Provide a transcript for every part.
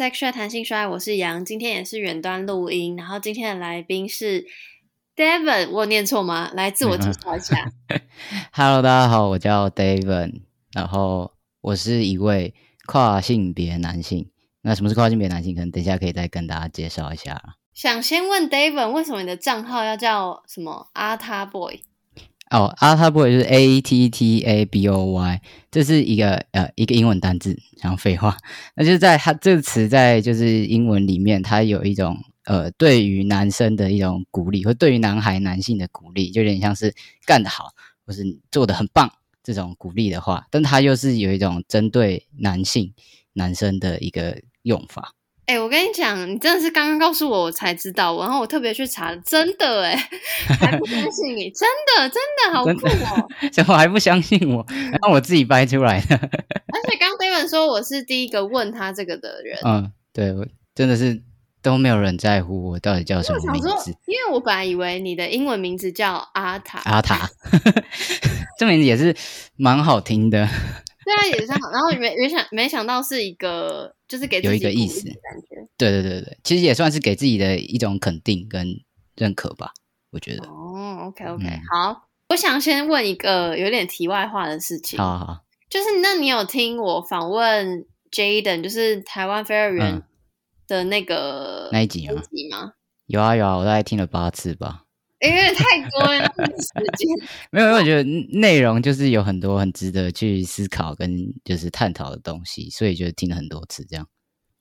Sex 谈性衰，我是杨，今天也是远端录音，然后今天的来宾是 Devon，我有念错吗？来自我介绍一下。Hello，大家好，我叫 David，然后我是一位跨性别男性。那什么是跨性别男性？可能等一下可以再跟大家介绍一下。想先问 Devon，为什么你的账号要叫什么阿他 boy？哦，阿塔 boy 就是 A T T A B O Y，这是一个呃一个英文单字，然后废话，那就是在它这个词在就是英文里面，它有一种呃对于男生的一种鼓励，或对于男孩男性的鼓励，就有点像是干得好，或是做的很棒这种鼓励的话，但它又是有一种针对男性男生的一个用法。哎、我跟你讲，你真的是刚刚告诉我，我才知道，然后我特别去查，真的哎，还不相信你，真的真的好酷哦！怎么还不相信我？然后我自己掰出来的。而且刚刚 Devon 说我是第一个问他这个的人，嗯，对，我真的是都没有人在乎我到底叫什么名字。，因为我本来以为你的英文名字叫阿塔，阿塔，这名字也是蛮好听的，对啊，也是好，然后没没想没想到是一个，就是给自有己一个意思感觉。对对对对，其实也算是给自己的一种肯定跟认可吧，我觉得。哦，OK OK，、嗯好，我想先问一个有点题外话的事情，好好好，就是那你有听我访问 Jaden，就是台湾飞儿园嗯的那个那一集吗？有啊有啊，我大概听了八次吧。因为太多了，时间。没有，因为我觉得内容就是有很多很值得去思考跟就是探讨的东西，所以就听了很多次这样。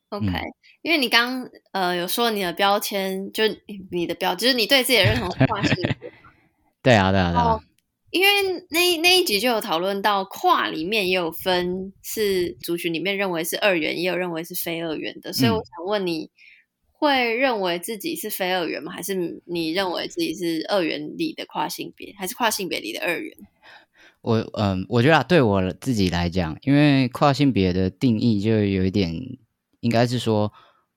OK，、嗯因为你刚呃有说你的标签，就你的标，就是你对自己的认同是跨性别。对啊对啊对啊哦，因为那那一集就有讨论到跨里面也有分是族群里面认为是二元，也有认为是非二元的，所以嗯我想问你。会认为自己是非二元吗？还是你认为自己是二元里的跨性别，还是跨性别里的二元？我嗯，我觉得啊，对我自己来讲，因为跨性别的定义就有一点，应该是说，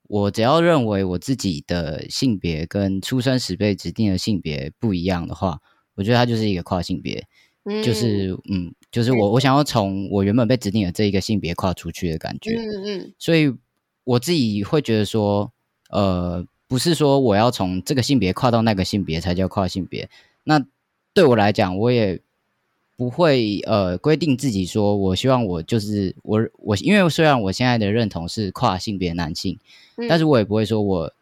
我只要认为我自己的性别跟出生时被指定的性别不一样的话，我觉得它就是一个跨性别，嗯就是嗯，就是我我想要从我原本被指定的这一个性别跨出去的感觉，嗯嗯所以我自己会觉得说，呃，不是说我要从这个性别跨到那个性别才叫跨性别。那对我来讲，我也不会呃规定自己说，我希望我就是我我，因为虽然我现在的认同是跨性别男性，嗯，但是我也不会说我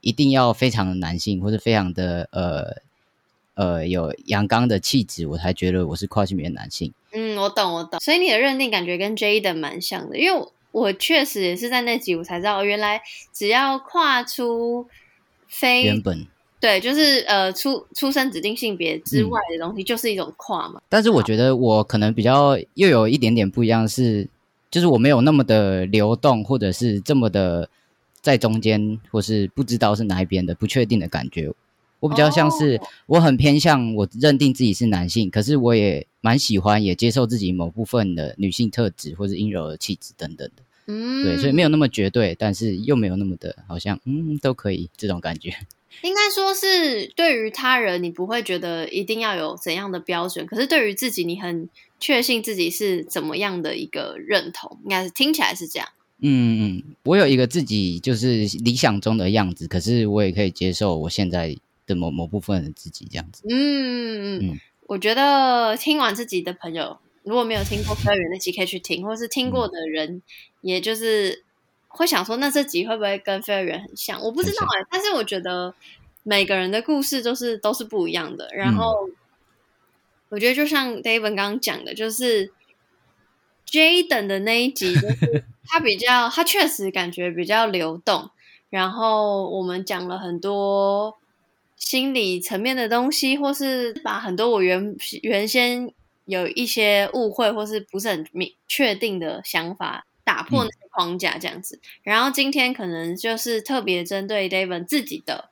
一定要非常的男性或者非常的呃呃有阳刚的气质，我才觉得我是跨性别男性。嗯，我懂我懂。所以你的认定感觉跟 Jaden 蛮像的，因为我我确实也是在那集我才知道，原来只要跨出非原本对，就是呃出出生指定性别之嗯外的东西，就是一种跨嘛。但是我觉得我可能比较又有一点点不一样是，就是我没有那么的流动，或者是这么的在中间，或是不知道是哪一边的不确定的感觉。我比较像是我很偏向我认定自己是男性，可是我也蛮喜欢也接受自己某部分的女性特质或是阴柔的气质等等的。嗯，对，所以没有那么绝对，但是又没有那么的好像嗯都可以这种感觉。应该说是对于他人，你不会觉得一定要有怎样的标准，可是对于自己，你很确信自己是怎么样的一个认同，应该是听起来是这样。嗯嗯，我有一个自己就是理想中的样子，可是我也可以接受我现在的某某部分的自己这样子。嗯嗯嗯我觉得听完自己的朋友，如果没有听过飞儿园那集，可以去听，或是听过的人，也就是会想说，那这集会不会跟飞儿园很像？我不知道哎、但是我觉得每个人的故事都是都是不一样的。然后，我觉得就像 David 刚刚讲的，就是 Jaden 的那一集，就是他比较，他确实感觉比较流动。然后我们讲了很多心理层面的东西，或是把很多我原原先有一些误会或是不是很明确定的想法打破那个框架这样子。然后今天可能就是特别针对 David 自己的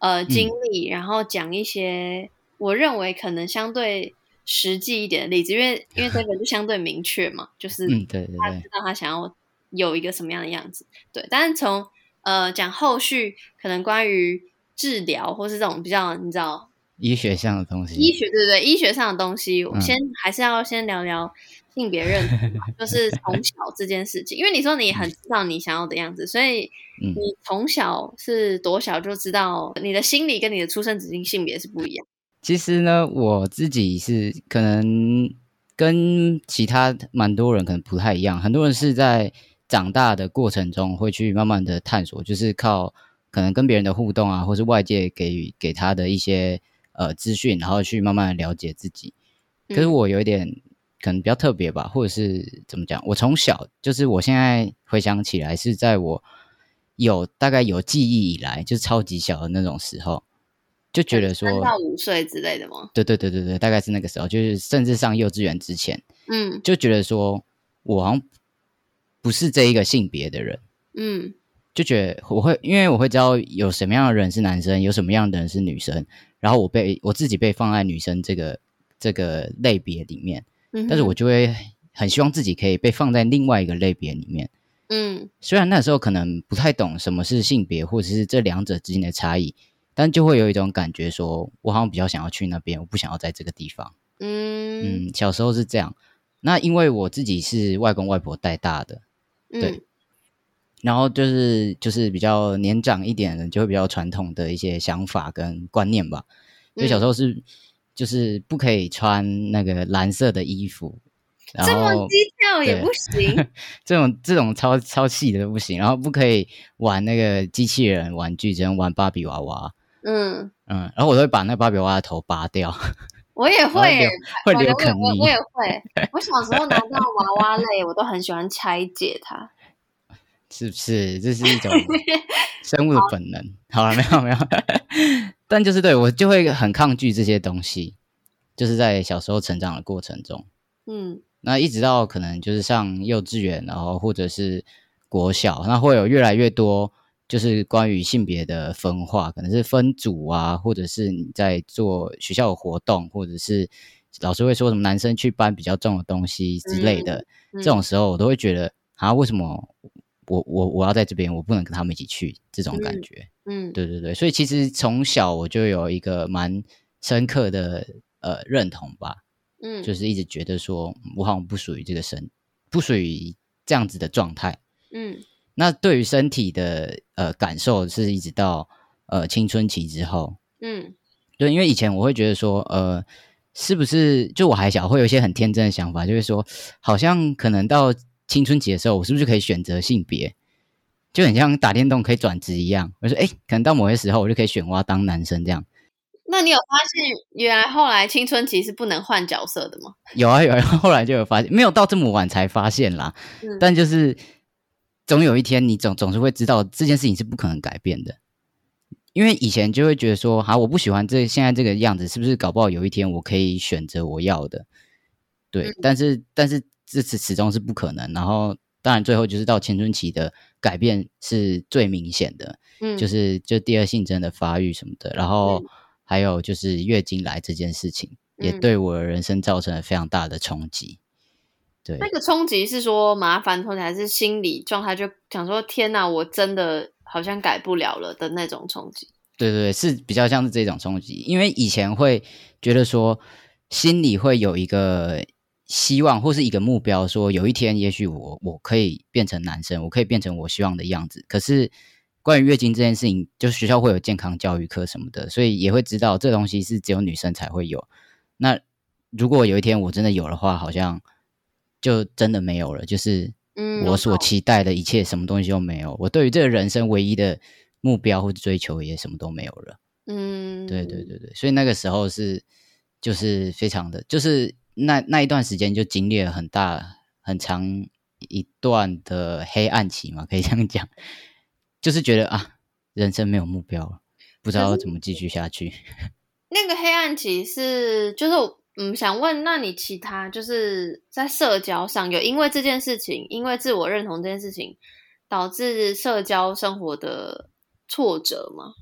呃经历，然后讲一些我认为可能相对实际一点的例子，因为因为 David 就相对明确嘛，就是他知，道他想要有一个什么样的样子。对，但是从呃讲后续可能关于治疗或是这种比较你知道医学上的东西，医学对对对，医学上的东西，我嗯先还是要先聊聊性别认同，就是从小这件事情，因为你说你很知道你想要的样子，所以嗯你从小是多小就知道你的心理跟你的出生指定性别是不一样。其实呢，我自己是可能跟其他蛮多人可能不太一样，很多人是在长大的过程中会去慢慢的探索，就是靠可能跟别人的互动啊，或是外界给予给他的一些呃资讯，然后去慢慢的了解自己。可是嗯我有一点可能比较特别吧，或者是怎么讲？我从小就是我现在回想起来，是在我有大概有记忆以来，就是超级小的那种时候，就觉得说三到五岁之类的吗？对对对对对，大概是那个时候，就是甚至上幼稚园之前，嗯就觉得说我好像不是这一个性别的人，嗯就觉得我会，因为我会知道有什么样的人是男生，有什么样的人是女生，然后我被我自己被放在女生这个这个类别里面，嗯，但是我就会很希望自己可以被放在另外一个类别里面。嗯虽然那时候可能不太懂什么是性别，或者是这两者之间的差异，但就会有一种感觉说，我好像比较想要去那边，我不想要在这个地方。嗯嗯，小时候是这样。那因为我自己是外公外婆带大的，对嗯然后就是就是比较年长一点的，就会比较传统的一些想法跟观念吧。所以小时候是、就是不可以穿那个蓝色的衣服，然这么后 detail 也不行。这种这种超超细的都不行，然后不可以玩那个机器人玩具，只能玩芭比娃娃。嗯，嗯，然后我都会把那芭比娃娃的头拔掉，我也会我留肯尼我我我。也会。我小时候拿到娃娃类，我都很喜欢拆解它。是不是？这是一种 生物的本能。好了，没有没有，但就是对我就会很抗拒这些东西，就是在小时候成长的过程中，嗯那一直到可能就是上幼稚园，然后或者是国小，那会有越来越多就是关于性别的分化，可能是分组啊，或者是你在做学校的活动，或者是老师会说什么男生去搬比较重的东西之类的。嗯这种时候，我都会觉得啊，为什么我我我要在这边，我不能跟他们一起去？这种感觉，嗯对对对，所以其实从小我就有一个蛮深刻的呃认同吧，嗯，就是一直觉得说我好像不属于这个身，不属于这样子的状态。嗯那对于身体的呃感受，是一直到呃青春期之后，嗯对，因为以前我会觉得说，呃，是不是就我还小，会有一些很天真的想法，就是说，好像可能到青春期的时候，我是不是就可以选择性别，就很像打电动可以转职一样。我说，哎，可能到某些时候，我就可以选我要当男生这样。那你有发现原来后来青春期是不能换角色的吗？有啊有啊，后来就有发现，没有到这么晚才发现啦，嗯但就是总有一天，你总总是会知道这件事情是不可能改变的。因为以前就会觉得说，好，我不喜欢这现在这个样子，是不是搞不好有一天我可以选择我要的？对，嗯但是但是这次始终是不可能。然后当然最后就是到青春期的改变是最明显的，嗯，就是就第二性征的发育什么的，然后嗯还有就是月经来这件事情，也嗯对我的人生造成了非常大的冲击。对，那个冲击是说麻烦冲击，还是心理状态就想说天哪，我真的好像改不了了的那种冲击？对对对，是比较像是这种冲击，因为以前会觉得说，心里会有一个希望或是一个目标，说有一天也许我我可以变成男生，我可以变成我希望的样子。可是关于月经这件事情，就是学校会有健康教育课什么的，所以也会知道这东西是只有女生才会有。那如果有一天我真的有的话，好像就真的没有了，就是嗯，我所期待的一切，什么东西都没有。我对于这个人生唯一的目标或者追求也什么都没有了。嗯，对对对对，所以那个时候是就是非常的，就是那那一段时间就经历了很大很长一段的黑暗期嘛，可以这样讲，就是觉得啊，人生没有目标了，不知道要怎么继续下去。那个黑暗期是就是我嗯想问，那你其他就是在社交上有因为这件事情，因为自我认同这件事情，导致社交生活的挫折吗？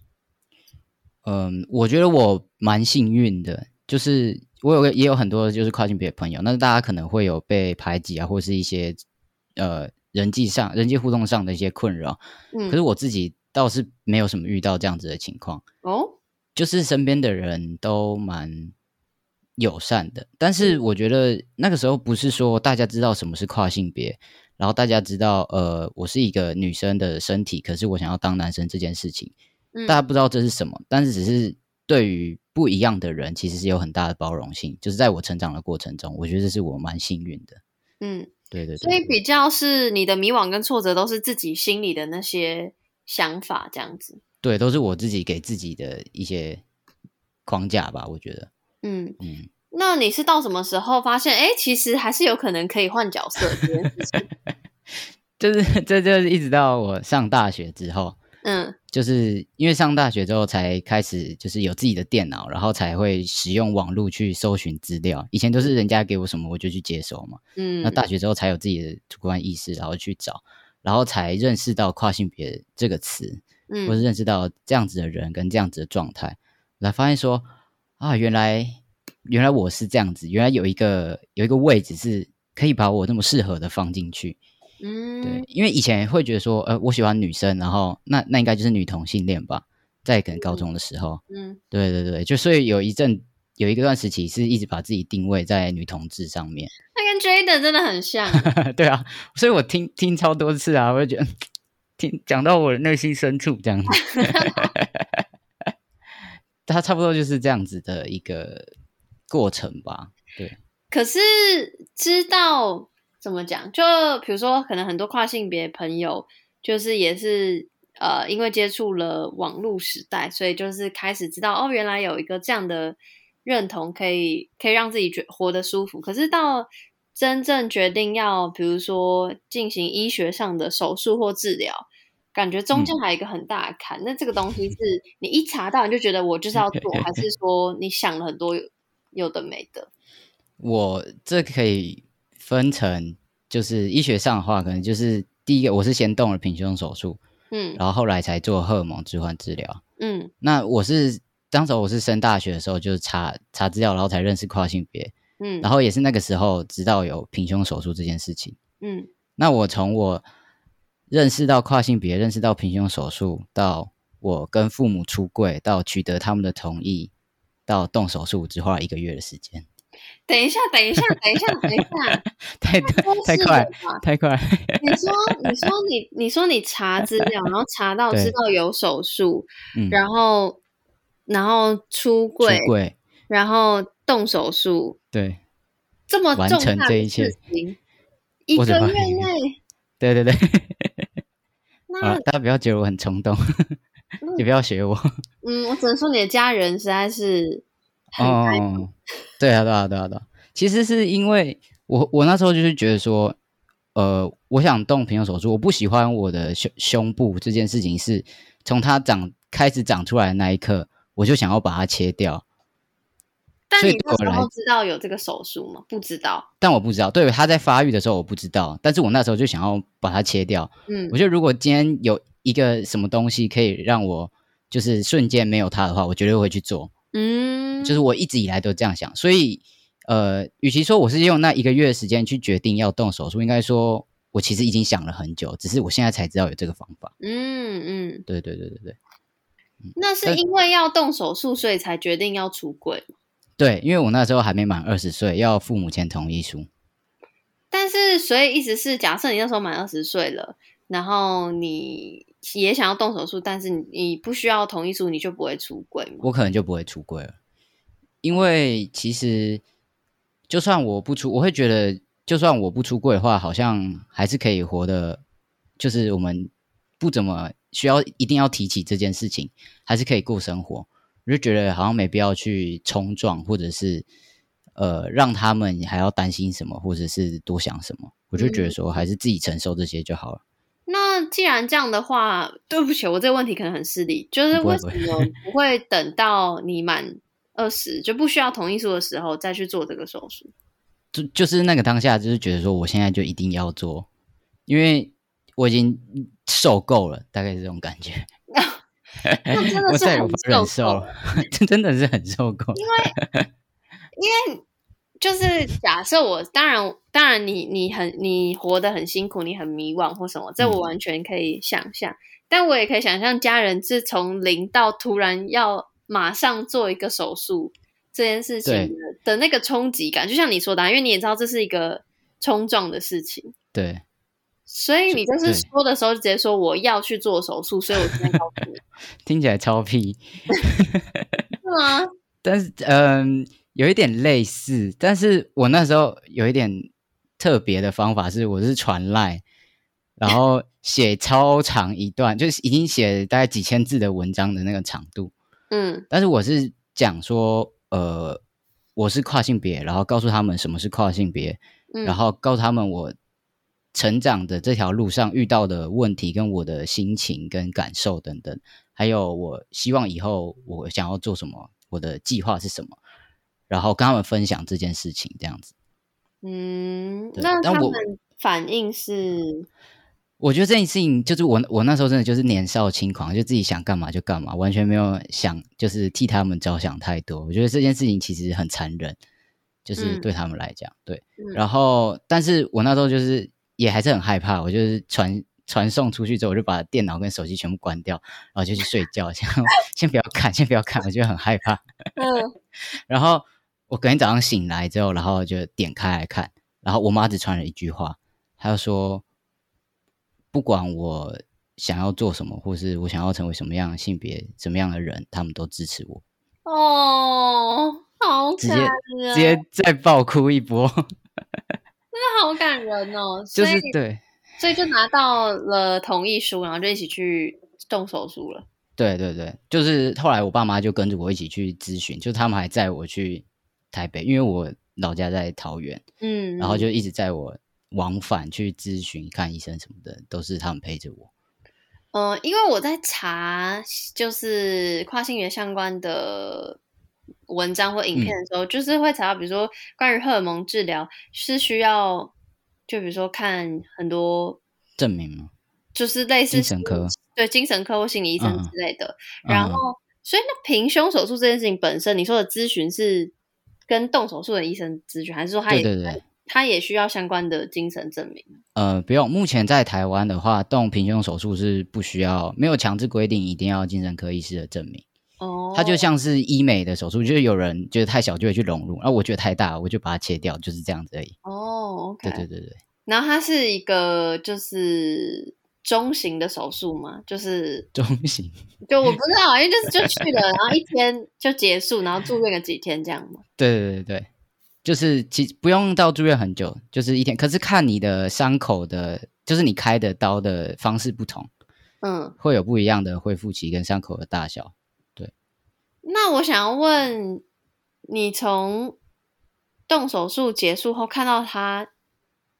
嗯，我觉得我蛮幸运的，就是我有个也有很多就是跨性别的朋友，那大家可能会有被排挤啊，或是一些呃人际上人际互动上的一些困扰，嗯，可是我自己倒是没有什么遇到这样子的情况。哦，就是身边的人都蛮友善的，但是我觉得那个时候不是说大家知道什么是跨性别，然后大家知道呃我是一个女生的身体，可是我想要当男生这件事情，嗯大家不知道这是什么，但是只是对于不一样的人，其实是有很大的包容性。就是在我成长的过程中，我觉得这是我蛮幸运的。嗯，对对对，所以比较是你的迷惘跟挫折都是自己心里的那些想法这样子。对，都是我自己给自己的一些框架吧。我觉得，嗯，嗯，那你是到什么时候发现，哎，其实还是有可能可以换角色这件事情？就是这就是一直到我上大学之后，嗯就是因为上大学之后才开始就是有自己的电脑，然后才会使用网络去搜寻资料。以前都是人家给我什么我就去接收嘛。嗯，那大学之后才有自己的主观意识，然后去找，然后才认识到跨性别这个词，嗯或是认识到这样子的人跟这样子的状态，来发现说啊，原来原来我是这样子，原来有一个有一个位置是可以把我那么适合的放进去。嗯，对，因为以前会觉得说，呃，我喜欢女生，然后那那应该就是女同性恋吧，在可能高中的时候，嗯对对对，就所以有一阵有一个段时期是一直把自己定位在女同志上面。那跟 Jaden 真的很像。对啊，所以我听听超多次啊，我就觉得听讲到我的内心深处这样子，他差不多就是这样子的一个过程吧。对，可是知道怎么讲，就比如说，可能很多跨性别朋友，就是也是呃，因为接触了网络时代，所以就是开始知道哦，原来有一个这样的认同，可以可以让自己觉活得舒服。可是到真正决定要，比如说进行医学上的手术或治疗。感觉中间还有一个很大的坎，那这个东西是你一查到你就觉得我就是要做，还是 说你想了很多有有的没的？我这可以分成，就是医学上的话，可能就是第一个，我是先动了平胸手术，嗯然后后来才做荷尔蒙置换治疗。嗯那我是当时我是升大学的时候，就是查查资料，然后才认识跨性别，嗯，然后也是那个时候知道有平胸手术这件事情。嗯那我从我认识到跨性别，认识到平胸手术，到我跟父母出柜，到取得他们的同意，到动手术，只花了一个月的时间，等一下，等一下，等一下，等一下，太太快了太快。你说，你说你，你说你查资料，然后查到知道有手术，嗯，然后然后出出柜，然后动手术，对这么完重成这一切一个月内，对对对，那 啊，大家不要觉得我很冲动，你不要学我。嗯，我只能说你的家人实在是哦，对啊，对啊，对啊，对啊。其实是因为我我那时候就是觉得说，呃，我想动平胸手术，我不喜欢我的胸胸部这件事情是从它长开始长出来的那一刻，我就想要把它切掉，但你那时候知道有这个手术吗？不知道。但我不知道，对它在发育的时候我不知道，但是我那时候就想要把它切掉。嗯我觉得如果今天有一个什么东西可以让我就是瞬间没有它的话，我绝对会去做。嗯，就是我一直以来都这样想，所以呃，与其说我是用那一个月的时间去决定要动手术，应该说我其实已经想了很久，只是我现在才知道有这个方法。嗯嗯，对对对对对那是因为要动手术，所以才决定要出柜。对，因为我那时候还没满二十岁，要父母签同意书。但是，所以意思是，假设你那时候满二十岁了，然后你也想要动手术，但是你你不需要同意书，你就不会出柜吗？我可能就不会出柜了，因为其实就算我不出，我会觉得，就算我不出柜的话，好像还是可以活的，就是我们不怎么需要一定要提起这件事情，还是可以过生活。我就觉得好像没必要去冲撞，或者是呃让他们还要担心什么，或者是多想什么。我就觉得说，还是自己承受这些就好了。那既然这样的话，对不起，我这个问题可能很失礼，就是为什么不会等到你满二十就不需要同意书的时候再去做这个手术？就就是那个当下，就是觉得说，我现在就一定要做，因为我已经受够了，大概是这种感觉。那 真的是很受够，这真的是很受够。因为因为就是假设我，当然，当然你，你很你活得很辛苦，你很迷惘或什么，这我嗯。完全可以想象。但我也可以想象，家人是从零到突然要马上做一个手术这件事情的的那个冲击感，就像你说的啊，因为你也知道这是一个冲撞的事情，对，所以你就是对。说的时候直接说我要去做手术，所以我今天告诉你，听起来超屁，是吗？但是嗯、有一点类似，但是我那时候有一点特别的方法是，我是传赖，然后写超长一段，就是已经写大概几千字的文章的那个长度，嗯。但是我是讲说，呃，我是跨性别，然后告诉他们什么是跨性别，嗯，然后告诉他们我成长的这条路上遇到的问题，跟我的心情跟感受等等，还有我希望以后我想要做什么，我的计划是什么，然后跟他们分享这件事情，这样子。嗯，对那他们反应是，我觉得这件事情就是我我那时候真的就是年少轻狂，就自己想干嘛就干嘛，完全没有想就是替他们着想太多。我觉得这件事情其实很残忍，就是嗯对他们来讲，对。嗯然后，但是我那时候就是也还是很害怕，我就是传传送出去之后，我就把电脑跟手机全部关掉，然后就去睡觉，先 先不要看，先不要看，我就很害怕。嗯 然后我隔天早上醒来之后，然后就点开来看，然后我妈只传了一句话，她就说，不管我想要做什么，或是我想要成为什么样的性别、什么样的人，他们都支持我，哦，好直接感人，直接再爆哭一波，真的好感人哦，就是对。所以就拿到了同意书，然后就一起去动手术了。对对对，就是后来我爸妈就跟着我一起去咨询，就他们还载我去台北，因为我老家在桃园，嗯，然后就一直在我往返去咨询、看医生什么的，都是他们陪着我。呃，因为我在查就是跨性别相关的文章或影片的时候，就是会查到，比如说关于荷尔蒙治疗是需要，就比如说看很多，证明吗？就是类似精神科心对精神科或心理医生嗯嗯之类的。嗯然后，所以那平胸手术这件事情本身，你说的咨询是跟动手术的医生咨询，还是说他也对对对，他也需要相关的精神证明？呃，不用。目前在台湾的话，动平胸手术是不需要，没有强制规定一定要精神科医师的证明。哦，它就像是医美的手术，就是有人觉得太小就会去融入，然后我觉得太大，我就把它切掉，就是这样子而已。哦，OK，对对对对，然后它是一个就是中型的手术吗，就是中型。就我不知道，因为就是就去了，然后一天就结束，然后住院个几天这样嘛。对对对对，就是其实不用到住院很久，就是一天。可是看你的伤口的，就是你开的刀的方式不同，嗯，会有不一样的恢复期跟伤口的大小。对那我想要问你，从动手术结束后看到他，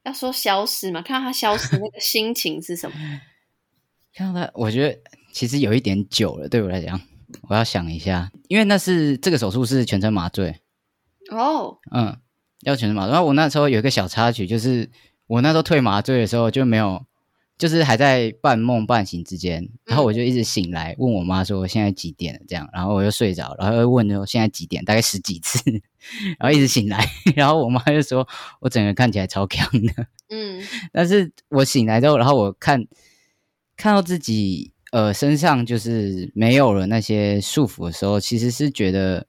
要说消失嘛？看到他消失那个心情是什么？看到他，我觉得其实有一点久了，对我来讲，我要想一下，因为那是这个手术是全身麻醉，哦，嗯，要全身麻醉。然后我那时候有一个小插曲，就是我那时候退麻醉的时候就没有，就是还在半梦半醒之间，然后我就一直醒来问我妈说现在几点了这样，然后我又睡着，然后又问说现在几点，大概十几次，然后一直醒来，然后我妈就说我整个人看起来超强的，嗯但是我醒来之后，然后我看看到自己呃身上就是没有了那些束缚的时候，其实是觉得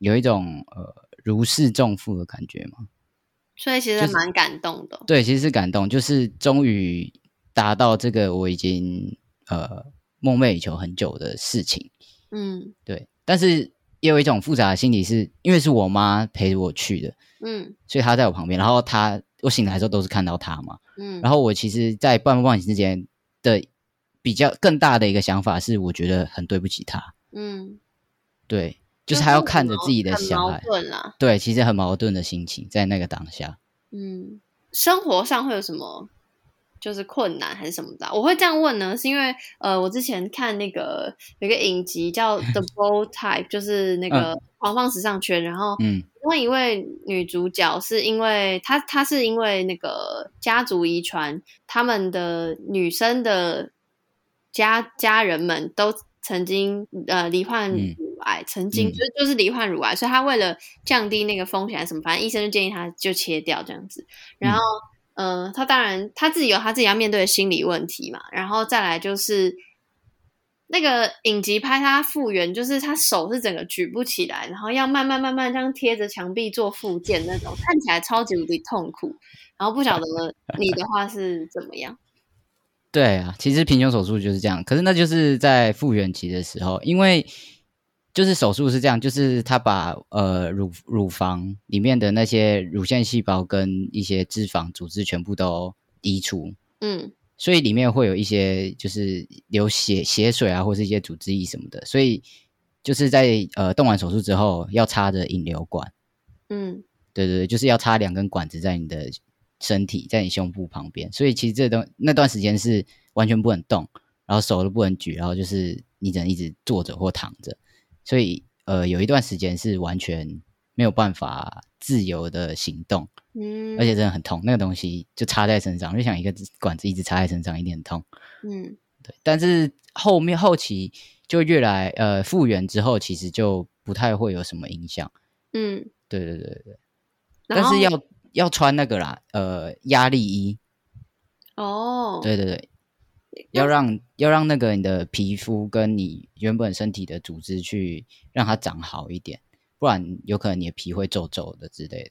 有一种呃如释重负的感觉嘛。所以其实蛮感动的。对，其实是感动，就是终于达到这个我已经呃梦寐以求很久的事情。嗯对，但是也有一种复杂的心理是，因为是我妈陪着我去的，嗯所以她在我旁边，然后她我醒来的时候都是看到她嘛。嗯，然后我其实，在半梦半醒之间的比较更大的一个想法是，我觉得很对不起她，嗯，对，就是还要看着自己的小孩，矛盾啦。对，其实很矛盾的心情在那个当下。嗯，生活上会有什么就是困难还是什么的啊？我会这样问呢，是因为呃，我之前看那个有一个影集叫《The Bold Type》，就是那个狂放时尚圈，然后嗯。其中一位女主角是因为她她是因为那个家族遗传，他们的女生的家家人们都曾经呃罹患嗯。乳癌，曾经嗯。就就是罹患乳癌，所以她为了降低那个风险还是什么，反正医生就建议她就切掉这样子。然后，呃，他当然他自己有他自己要面对的心理问题嘛，然后再来就是那个影集拍他复原，就是他手是整个举不起来，然后要慢慢慢慢这样贴着墙壁做复健那种，看起来超级无敌痛苦。然后不晓得 你的话是怎么样？对啊，其实平胸手术就是这样，可是那就是在复原期的时候，因为就是手术是这样，就是他把呃乳乳房里面的那些乳腺细胞跟一些脂肪组织全部都移除，嗯。所以里面会有一些就是流血血水啊，或是一些组织液什么的，所以就是在呃动完手术之后要插着引流管，嗯。对对对，就是要插两根管子在你的身体，在你胸部旁边，所以其实这段那段时间是完全不能动，然后手都不能举，然后就是你只能一直坐着或躺着，所以呃有一段时间是完全没有办法自由的行动，嗯，而且真的很痛，那个东西就插在身上，就像一个管子一直插在身上，一定很痛。嗯对，但是后面后期就越来呃复原之后，其实就不太会有什么影响。嗯，对对对对但是要要穿那个啦，呃，压力衣。哦，对对对，要让要让那个你的皮肤跟你原本身体的组织去让它长好一点，不然有可能你的皮会皱皱的之类的。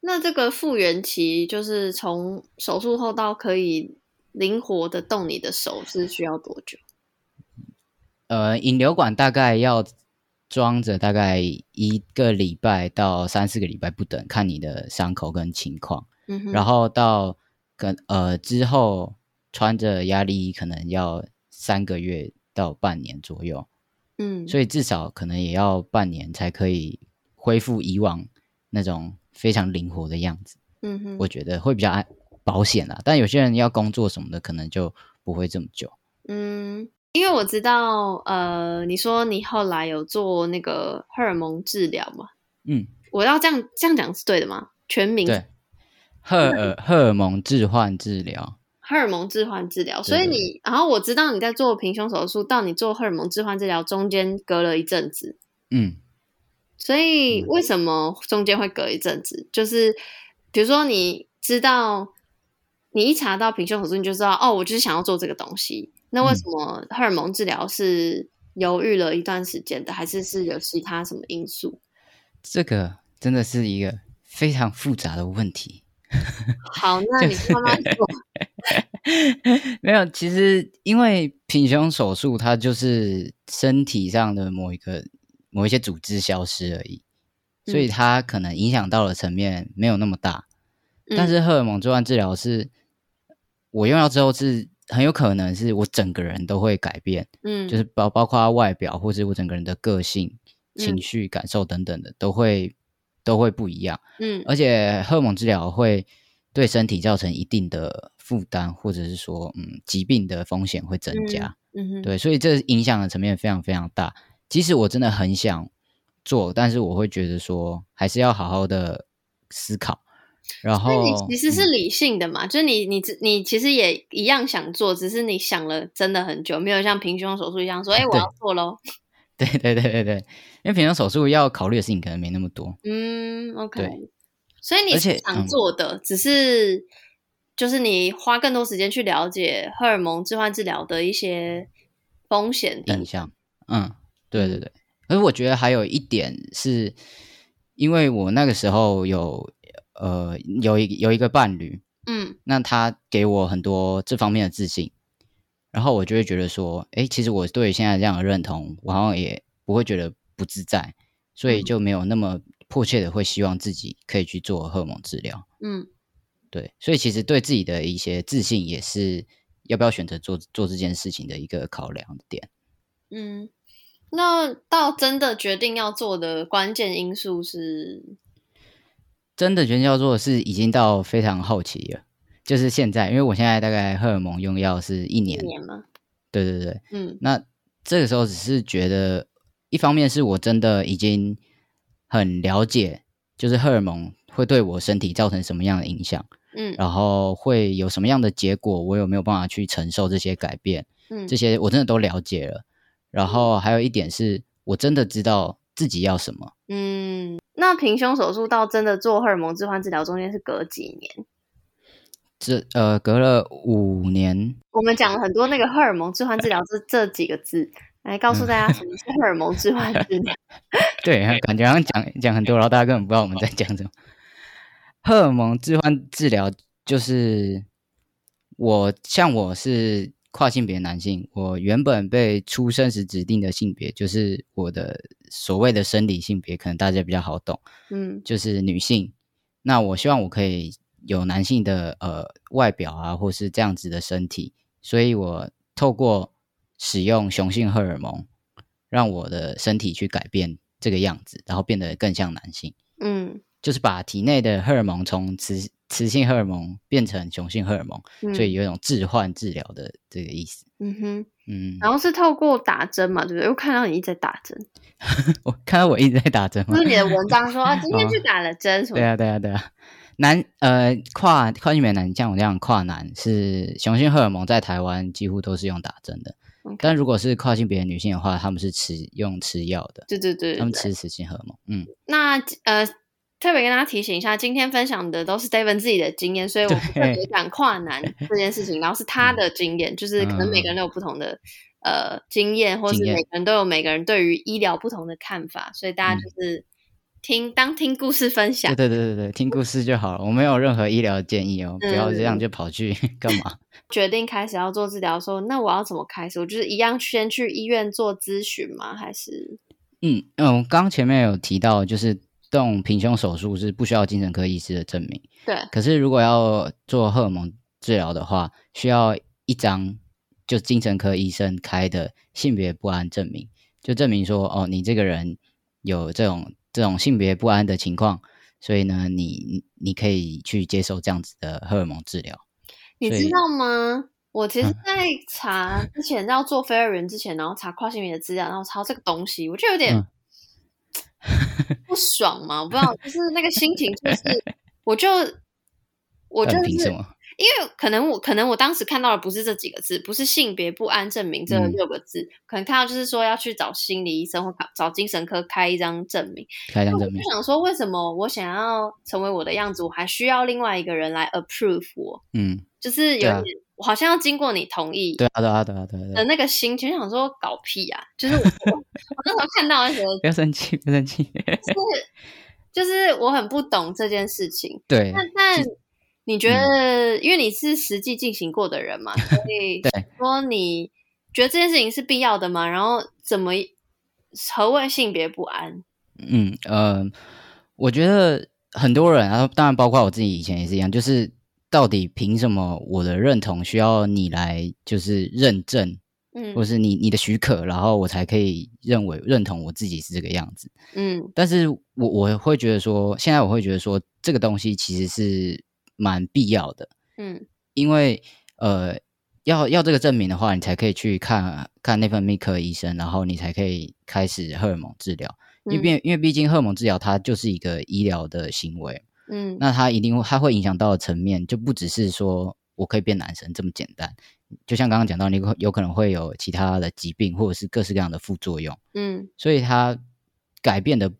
那这个复原期就是从手术后到可以灵活的动你的手是需要多久？呃，引流管大概要装着大概一个礼拜到三四个礼拜不等，看你的伤口跟情况。嗯哼，然后到跟呃之后穿着压力衣可能要三个月到半年左右，嗯，所以至少可能也要半年才可以恢复以往那种非常灵活的样子。嗯哼，我觉得会比较安保险啦。但有些人要工作什么的，可能就不会这么久。嗯，因为我知道，呃，你说你后来有做那个荷尔蒙治疗嘛？嗯，我要这样这样讲是对的吗？全名对，荷尔荷尔蒙置换治疗。荷尔蒙置换治疗，所以对你，然后我知道你在做平胸手术到你做荷尔蒙置换治疗中间隔了一阵子，嗯，所以为什么中间会隔一阵子？就是比如说你知道，你一查到平胸手术，你就知道哦，我就是想要做这个东西。那为什么荷尔蒙治疗是犹豫了一段时间的，还是是有其他什么因素？这个真的是一个非常复杂的问题。好，那你慢慢说。没有，其实因为平胸手术，它就是身体上的某一个某一些组织消失而已，所以它可能影响到的层面没有那么大。但是荷尔蒙做完治疗是，我用药之后是很有可能是我整个人都会改变，嗯，就是包包括外表或是我整个人的个性、嗯。情绪、感受等等的都会都会不一样。嗯。而且荷尔蒙治疗会对身体造成一定的负担，或者是说，嗯，疾病的风险会增加。嗯哼，对，所以这影响的层面非常非常大。即使我真的很想做，但是我会觉得说，还是要好好的思考。然后，你其实是嗯理性的嘛，就是你你你其实也一样想做，只是你想了真的很久，没有像平胸手术一样说，哎、我要做喽。对对对对对，因为平胸手术要考虑的事情可能没那么多。嗯，OK。所以你想嗯做的，只是就是你花更多时间去了解荷尔蒙置换治疗的一些风险等印象。嗯，对对对。可是我觉得还有一点是，因为我那个时候有呃有一有一个伴侣，嗯那他给我很多这方面的自信，然后我就会觉得说，哎，其实我对现在这样的认同，我好像也不会觉得不自在，所以就没有那么迫切的会希望自己可以去做荷尔蒙治疗。嗯对，所以其实对自己的一些自信也是要不要选择做做这件事情的一个考量的点。嗯。那到真的决定要做的关键因素是，真的决定要做是已经到非常好奇了，就是现在，因为我现在大概荷尔蒙用药是一一年，年吗？对对对，嗯那这个时候只是觉得，一方面是我真的已经很了解，就是荷尔蒙会对我身体造成什么样的影响，嗯然后会有什么样的结果，我有没有办法去承受这些改变，嗯这些我真的都了解了。然后还有一点是我真的知道自己要什么。嗯。那平胸手术到真的做荷尔蒙置换治疗中间是隔几年？这呃隔了五年，我们讲了很多那个荷尔蒙置换治疗这这几个字，来告诉大家什么是荷尔蒙置换治疗。对，感觉好像讲讲很多，然后大家根本不知道我们在讲什么。荷尔蒙置换治疗就是我像我是跨性别男性，我原本被出生时指定的性别就是我的所谓的生理性别，可能大家比较好懂，嗯就是女性。那我希望我可以有男性的呃外表啊，或是这样子的身体，所以我透过使用雄性荷尔蒙，让我的身体去改变这个样子，然后变得更像男性。嗯就是把体内的荷尔蒙从雌雌性荷尔蒙变成雄性荷尔蒙，嗯所以有一种置换治疗的这个意思。嗯哼，嗯，然后是透过打针嘛，对不对？我看到你一直在打针，我看到我一直在打针吗就？是你的文章说 啊，今天去打了针什么对啊，对啊，对啊。男呃跨跨性别男像我这样跨男是雄性荷尔蒙在台湾几乎都是用打针的但如果是跨性别女性的话，他们是吃用吃药的，对对对对对他们吃雌性荷尔蒙。嗯，那呃，特别跟大家提醒一下，今天分享的都是 David 自己的经验，所以我们特别讲跨男这件事情，然后是他的经验，就是可能每个人都有不同的呃经验，或是每个人都有每个人对于医疗不同的看法，所以大家就是听当听故事分享对。对对对对，听故事就好了，我没有任何医疗建议哦，不要这样嗯就跑去干嘛？决定开始要做治疗的时候，那我要怎么开始？我就是一样先去医院做咨询吗？还是嗯嗯，刚刚前面有提到，就是动平胸手术是不需要精神科医师的证明，对。可是如果要做荷尔蒙治疗的话，需要一张就精神科医生开的性别不安证明，就证明说哦，你这个人有这种这种性别不安的情况，所以呢，你你你可以去接受这样子的荷尔蒙治疗。你知道吗？我其实，嗯。在查之前要做非二元之前，然后查跨性别的资料，然后查到这个东西，我就有点嗯不爽嘛。我不知道，就是那个心情，就是 我就我就是？因为可能我可能我当时看到的不是这几个字，不是性别不安证明这嗯六个字，可能看到就是说要去找心理医生或找精神科开一张证明。开张证明？想说，为什么我想要成为我的样子，我还需要另外一个人来 approve 我？嗯，就是有点，我好像要经过你同意对啊，对啊，对啊，对啊。的那个心情，就想说搞屁啊！就是我 我我那时候看到的时候，不要生气，不要生气。就是就是我很不懂这件事情。对，但但你觉得，因为你是实际进行过的人嘛，所 以对说你觉得这件事情是必要的吗？然后怎么何谓性别不安？嗯呃，我觉得很多人，然后当然包括我自己以前也是一样，就是到底凭什么我的认同需要你来就是认证，嗯或是你你的许可，然后我才可以认为认同我自己是这个样子。嗯但是我我会觉得说，现在我会觉得说，这个东西其实是蛮必要的，嗯因为呃，要要这个证明的话，你才可以去看看内分泌科医生，然后你才可以开始荷尔蒙治疗。因为嗯因为毕竟荷尔蒙治疗它就是一个医疗的行为，嗯那它一定会它会影响到的层面，就不只是说我可以变男生这么简单。就像刚刚讲到，你有有可能会有其他的疾病，或者是各式各样的副作用，嗯所以它改变的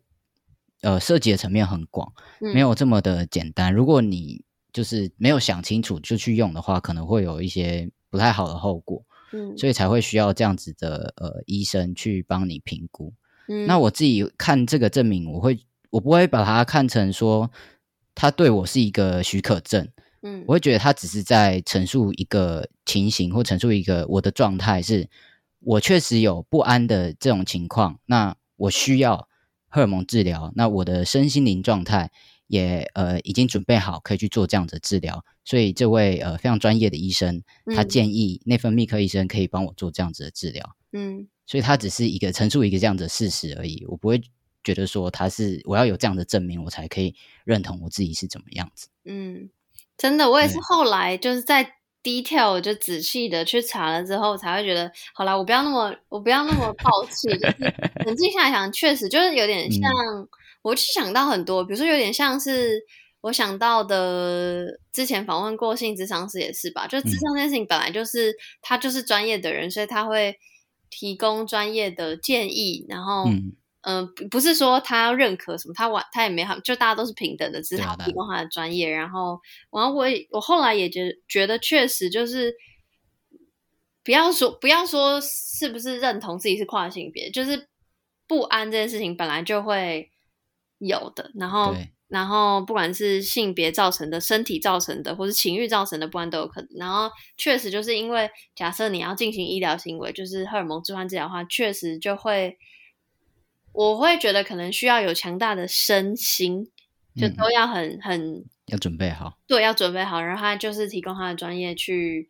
呃涉及的层面很广，嗯没有这么的简单。如果你就是没有想清楚就去用的话，可能会有一些不太好的后果，嗯所以才会需要这样子的呃医生去帮你评估。嗯那我自己看这个证明，我会我不会把它看成说它对我是一个许可证，嗯。我会觉得他只是在陈述一个情形或陈述一个我的状态，是我确实有不安的这种情况，那我需要荷尔蒙治疗，那我的身心灵状态也呃已经准备好可以去做这样子的治疗，所以这位呃非常专业的医生，他嗯。建议内分泌科医生可以帮我做这样子的治疗。嗯。所以他只是一个陈述一个这样的事实而已，我不会觉得说他是我要有这样的证明，我才可以认同我自己是怎么样子。嗯，真的，我也是后来就是在 detail 就仔细的去查了之后，才会觉得，好啦，我不要那么，我不要那么 抱气，就是冷静下来想，确实就是有点像，我去想到很多，比如说有点像是我想到的，之前访问过性智商师也是吧，就智商这件事情本来就是他就是专业的人，所以他会提供专业的建议，然后。嗯嗯、不不是说他要认可什么，他完他也没好，就大家都是平等的，只是他提供他的专业，然后，然后我我后来也觉觉得确实就是。不要说不要说是不是认同自己是跨性别，就是不安这件事情本来就会有的。然后，然后不管是性别造成的、身体造成的，或是情欲造成的不安都有可能。然后确实就是因为假设你要进行医疗行为，就是荷尔蒙置换治疗的话，确实就会，我会觉得可能需要有强大的身心，就嗯都要很很要准备好，对，要准备好。然后他就是提供他的专业去，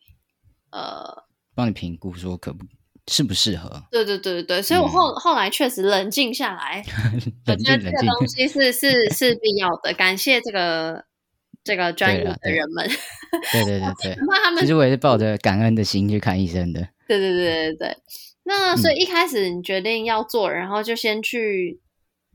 呃，帮你评估说可不适不适合，对对对对对，所以我后、后来确实冷静下来，我嗯冷觉得这。个东西是是是必要的，感谢这个这个专业的人们，对对对对，那 他们其实我也是抱着感恩的心去看医生的。对对对对对。那嗯所以一开始你决定要做，然后就先去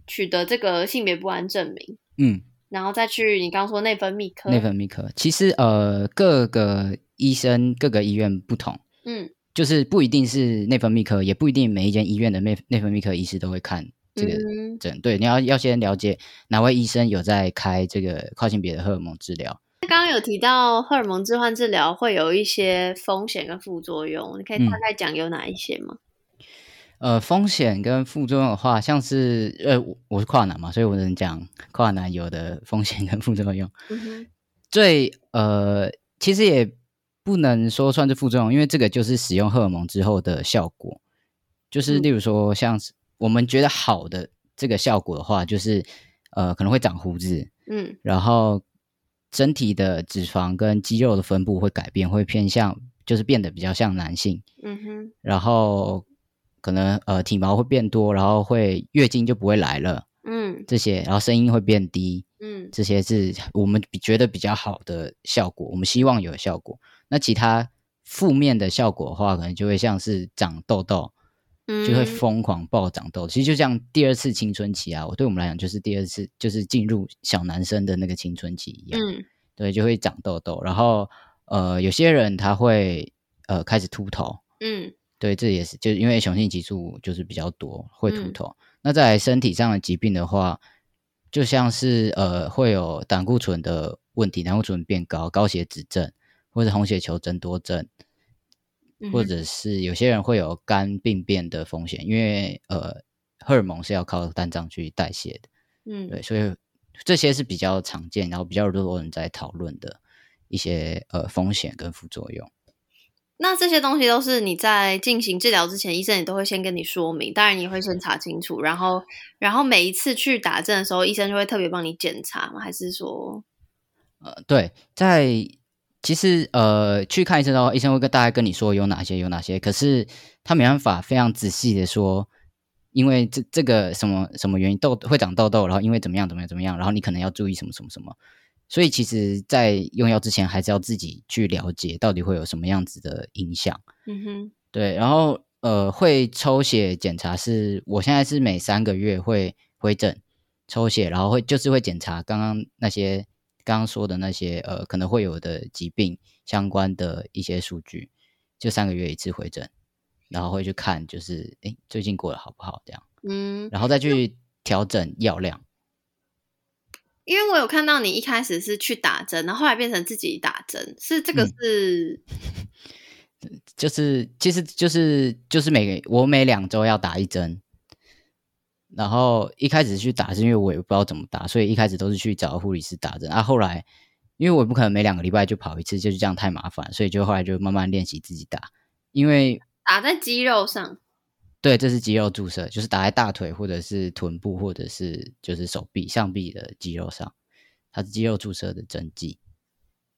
取得这个性别不安证明，嗯，然后再去你刚刚说内分泌科，内分泌科。其实呃各个医生各个医院不同，嗯。就是不一定是内分泌科，也不一定每一间医院的内内分泌科医师都会看这个嗯，诊。对，你要要先了解哪位医生有在开这个跨性别的荷尔蒙治疗。刚刚有提到荷尔蒙置换治疗会有一些风险跟副作用，你可以嗯大概讲有哪一些吗？呃，风险跟副作用的话，像是呃，我我是跨男嘛，所以我能讲跨男有的风险跟副作用。嗯，最呃，其实也不能说算是副作用，因为这个就是使用荷尔蒙之后的效果。就是嗯例如说，像是我们觉得好的这个效果的话，就是呃可能会长胡子，嗯然后身体的脂肪跟肌肉的分布会改变，会偏向就是变得比较像男性，嗯哼，然后可能呃体毛会变多，然后会月经就不会来了嗯。这些，然后声音会变低，嗯。这些是我们比觉得比较好的效果，我们希望有效果。那其他负面的效果的话，可能就会像是长痘痘，嗯，就会疯狂暴长痘。其实就像第二次青春期啊，我对我们来讲就是第二次，就是进入小男生的那个青春期一样，嗯对，就会长痘痘。然后呃，有些人他会呃开始秃头，嗯对，这也是就是因为雄性激素就是比较多，会秃嗯头。那在身体上的疾病的话，就像是呃会有胆固醇的问题，胆固醇变高、高血脂症，或者红血球增多症，或者是有些人会有肝病变的风险，因为呃荷尔蒙是要靠肝脏去代谢的，嗯对，所以这些是比较常见，然后比较多人在讨论的一些呃风险跟副作用。那这些东西都是你在进行治疗之前，医生也都会先跟你说明，当然你也会先查清楚，然后，然后每一次去打针的时候，医生就会特别帮你检查吗？还是说，呃，对，在其实呃去看医生的话，医生会跟大概跟你说有哪些有哪些，可是他没办法非常仔细的说，因为这这个什么什么原因痘会长痘痘，然后因为怎么样怎么样怎么样，然后你可能要注意什么什么什么，所以其实，在用药之前还是要自己去了解到底会有什么样子的影响。嗯哼，对，然后呃，会抽血检查是，我现在是每三个月会回诊抽血，然后会就是会检查刚刚那些刚刚说的那些呃可能会有的疾病相关的一些数据，就三个月一次回诊，然后会去看就是诶最近过得好不好这样，嗯，然后再去调整药量。因为我有看到你一开始是去打针，然后后来变成自己打针，是这个嗯是，就是其实就是就是每个我每两周要打一针，然后一开始去打是因为我也不知道怎么打，所以一开始都是去找护理师打针。啊，后来因为我也不可能每两个礼拜就跑一次，就是这样太麻烦，所以就后来就慢慢练习自己打。因为打在肌肉上，对，这是肌肉注射，就是打在大腿或者是臀部或者是就是手臂上臂的肌肉上，它是肌肉注射的针剂。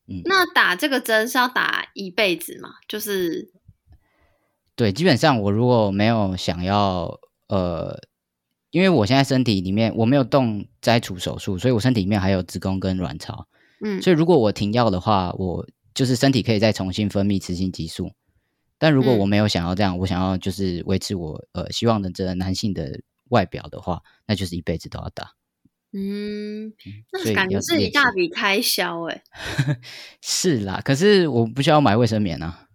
嗯，那打这个针是要打一辈子吗？就是，对，基本上我如果没有想要，呃，因为我现在身体里面我没有动摘除手术，所以我身体里面还有子宫跟卵巢，嗯，所以如果我停药的话，我就是身体可以再重新分泌雌性激素。但如果嗯我没有想要这样，我想要就是维持我呃希望的这男性的外表的话，那就是一辈子都要打。嗯，那感觉要是一大笔开销哎。是啦，可是我不需要买卫生棉啊，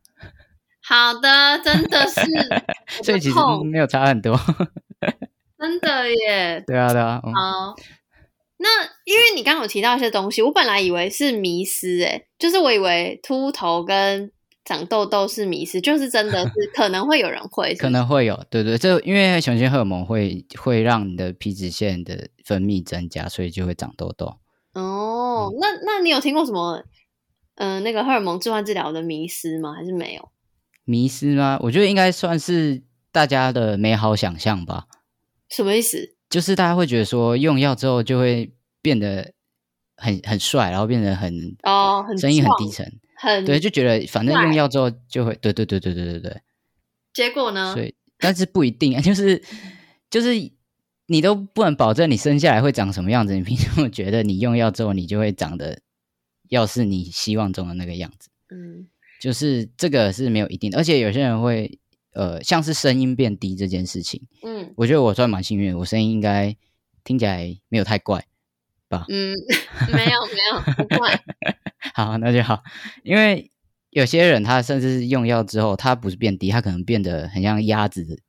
好的，真的是 所以其实没有差很多。真真的耶。对啊，对啊。好，那因为你刚刚有提到一些东西，我本来以为是迷失，哎，就是我以为秃头跟长痘痘是迷失，就是真的是 可能会有人会，可能会有，对对，这因为雄性荷尔蒙会会让你的皮脂腺的分泌增加，所以就会长痘痘。哦，那那你有听过什么？嗯，那个荷尔蒙置换治疗的迷失吗？还是没有迷失吗？我觉得应该算是大家的美好想象吧。什么意思？就是大家会觉得说用药之后就会变得很很帅，然后变得很哦，很声音很低沉，很对，就觉得反正用药之后就会对对对对对对对。结果呢？所以，但是不一定啊，就是就是你都不能保证你生下来会长什么样子，你凭什么觉得你用药之后你就会长得？要是你希望中的那个样子，嗯，就是这个是没有一定的，而且有些人会，呃，像是声音变低这件事情，嗯，我觉得我算蛮幸运，我声音应该听起来没有太怪吧？嗯，没有没有不怪，好，那就好，因为有些人他甚至是用药之后，他不是变低，他可能变得很像鸭子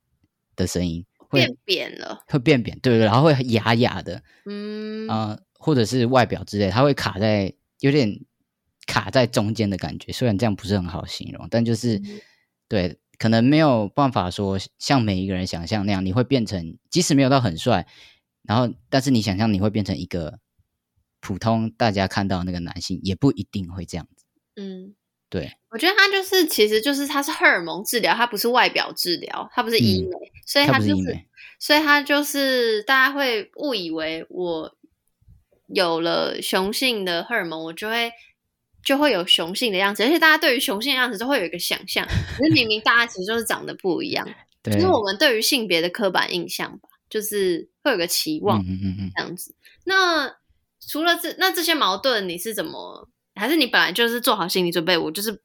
的声音，会变扁了，会变扁，对对，然后会哑哑的，嗯。啊，或者是外表之类，他会卡在。有点卡在中间的感觉，虽然这样不是很好形容，但就是对，可能没有办法说像每一个人想象那样，你会变成即使没有到很帅，然后但是你想象你会变成一个普通大家看到那个男性，也不一定会这样子。嗯，对，我觉得他就是，其实就是他是荷尔蒙治疗，他不是外表治疗，他不是医美，所以他就是，所以他就是大家会误以为我。有了雄性的荷尔蒙，我就会就会有雄性的样子，而且大家对于雄性的样子都会有一个想象，可是明明大家其实就是长得不一样，就是我们对于性别的刻板印象吧，就是会有个期望，嗯嗯嗯这样子。那除了这，那这些矛盾你是怎么？还是你本来就是做好心理准备，我就是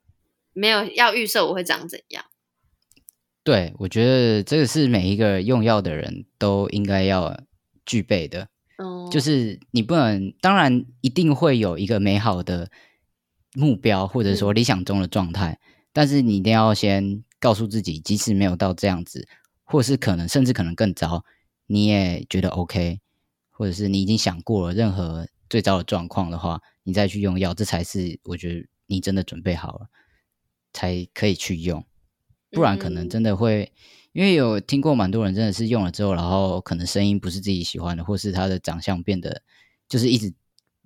没有要预设我会长怎样？对，我觉得这个是每一个用药的人都应该要具备的。就是你不能，当然一定会有一个美好的目标，或者说理想中的状态，但是你一定要先告诉自己，即使没有到这样子，或是可能甚至可能更糟，你也觉得 OK，或者是你已经想过了任何最糟的状况的话，你再去用药，这才是我觉得你真的准备好了才可以去用，不然可能真的会。因为有听过蛮多人真的是用了之后，然后可能声音不是自己喜欢的，或是他的长相变得就是一直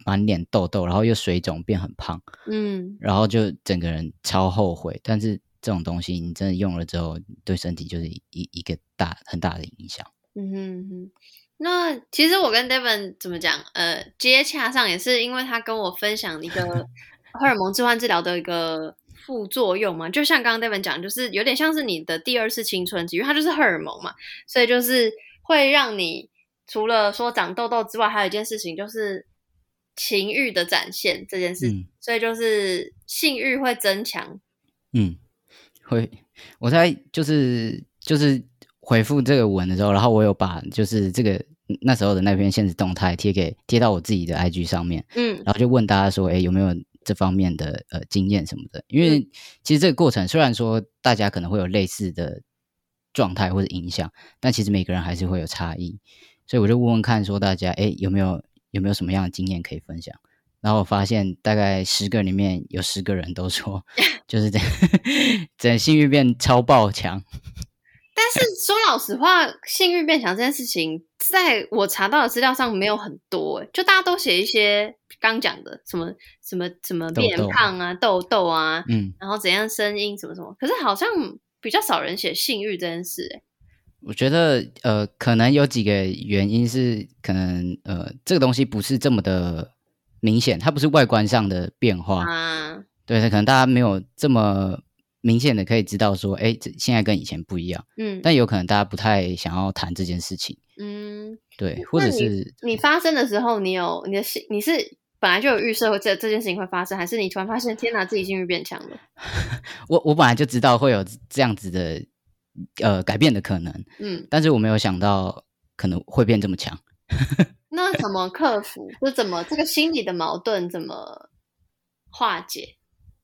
满脸痘痘，然后又水肿变很胖，嗯，然后就整个人超后悔。但是这种东西你真的用了之后，对身体就是一一个大很大的影响。嗯哼哼，那其实我跟 Devon 怎么讲？呃，接洽上也是因为他跟我分享一个 荷尔蒙置换治疗的一个。副作用嘛，就像刚刚 David 讲，就是有点像是你的第二次青春期，因为它就是荷尔蒙嘛，所以就是会让你除了说长痘痘之外，还有一件事情就是情欲的展现这件事，所以就是性欲会增强。嗯，会。我在就是就是回复这个文的时候，然后我有把就是这个那时候的那篇现实动态贴给贴到我自己的 IG 上面，嗯，然后就问大家说，哎，有没有？这方面的呃经验什么的，因为其实这个过程虽然说大家可能会有类似的状态或者影响，但其实每个人还是会有差异，所以我就问问看，说大家哎有没有有没有什么样的经验可以分享？然后我发现大概十个里面有十个人都说 就是这样，整性欲变超爆强。但是说老实话，性欲变强这件事情，在我查到的资料上没有很多，就大家都写一些刚讲的什么什么什么变胖啊、痘痘啊，嗯，然后怎样声音什么什么，可是好像比较少人写性欲这件事，哎，我觉得呃，可能有几个原因是，可能呃，这个东西不是这么的明显，它不是外观上的变化啊，对，可能大家没有这么。明显的可以知道说，哎，这现在跟以前不一样，嗯，但有可能大家不太想要谈这件事情，嗯，对，或者是你发生的时候，你有你的心，你是本来就有预设这这件事情会发生，还是你突然发现，天哪，自己性欲变强了？我我本来就知道会有这样子的呃改变的可能，嗯，但是我没有想到可能会变这么强。那怎么克服？就怎么这个心理的矛盾怎么化解？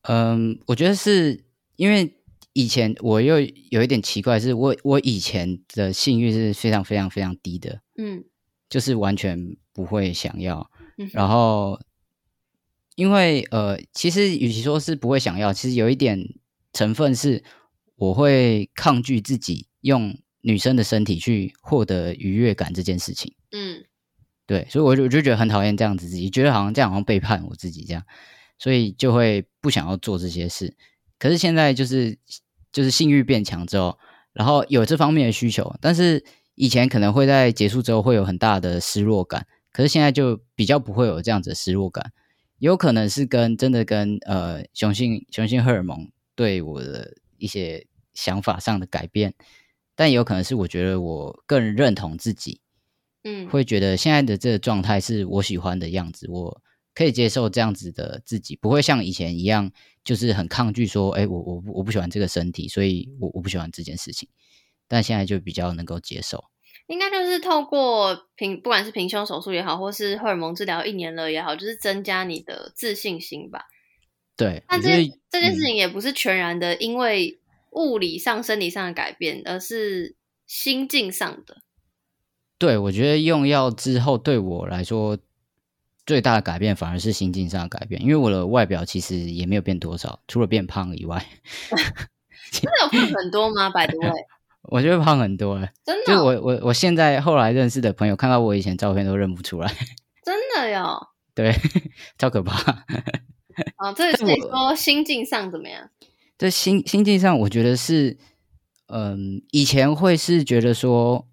嗯，我觉得是。因为以前我又有一点奇怪，是我我以前的性欲是非常非常非常低的，嗯就是完全不会想要。嗯然后，因为呃，其实与其说是不会想要，其实有一点成分是我会抗拒自己用女生的身体去获得愉悦感这件事情。嗯对，所以我就我就觉得很讨厌这样子自己，觉得好像这样好像背叛我自己这样，所以就会不想要做这些事。可是现在就是就是性欲变强之后，然后有这方面的需求，但是以前可能会在结束之后会有很大的失落感，可是现在就比较不会有这样子的失落感，有可能是跟真的跟呃雄性雄性荷尔蒙对我的一些想法上的改变，但也有可能是我觉得我更认同自己，嗯，会觉得现在的这个状态是我喜欢的样子，我可以接受这样子的自己，不会像以前一样，就是很抗拒说，哎，我我不我不喜欢这个身体，所以我我不喜欢这件事情。但现在就比较能够接受。应该就是透过平，不管是平胸手术也好，或是荷尔蒙治疗一年了也好，就是增加你的自信心吧。对，我但这这件事嗯情也不是全然的因为物理上、生理上的改变，而是心境上的。对我觉得用药之后对我来说最大的改变反而是心境上的改变，因为我的外表其实也没有变多少，除了变胖以外，真的有胖很多吗？百多位，我觉得胖很多了。真的哦、就我我我现在后来认识的朋友看到我以前照片都认不出来，真的哟。对，超可怕。哦，这里是你说心境上怎么样？在心心境上，我觉得是，嗯，以前会是觉得说，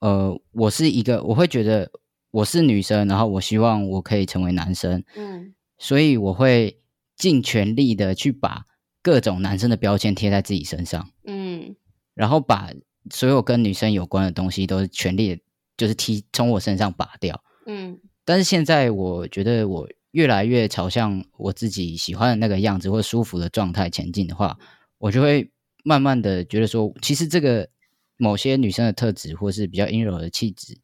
呃，我是一个，我会觉得我是女生，然后我希望我可以成为男生，嗯。所以我会尽全力的去把各种男生的标签贴在自己身上，嗯。然后把所有跟女生有关的东西都全力地就是踢从我身上拔掉。嗯。但是现在我觉得我越来越朝向我自己喜欢的那个样子或舒服的状态前进的话，我就会慢慢的觉得说，其实这个某些女生的特质或是比较阴柔的气质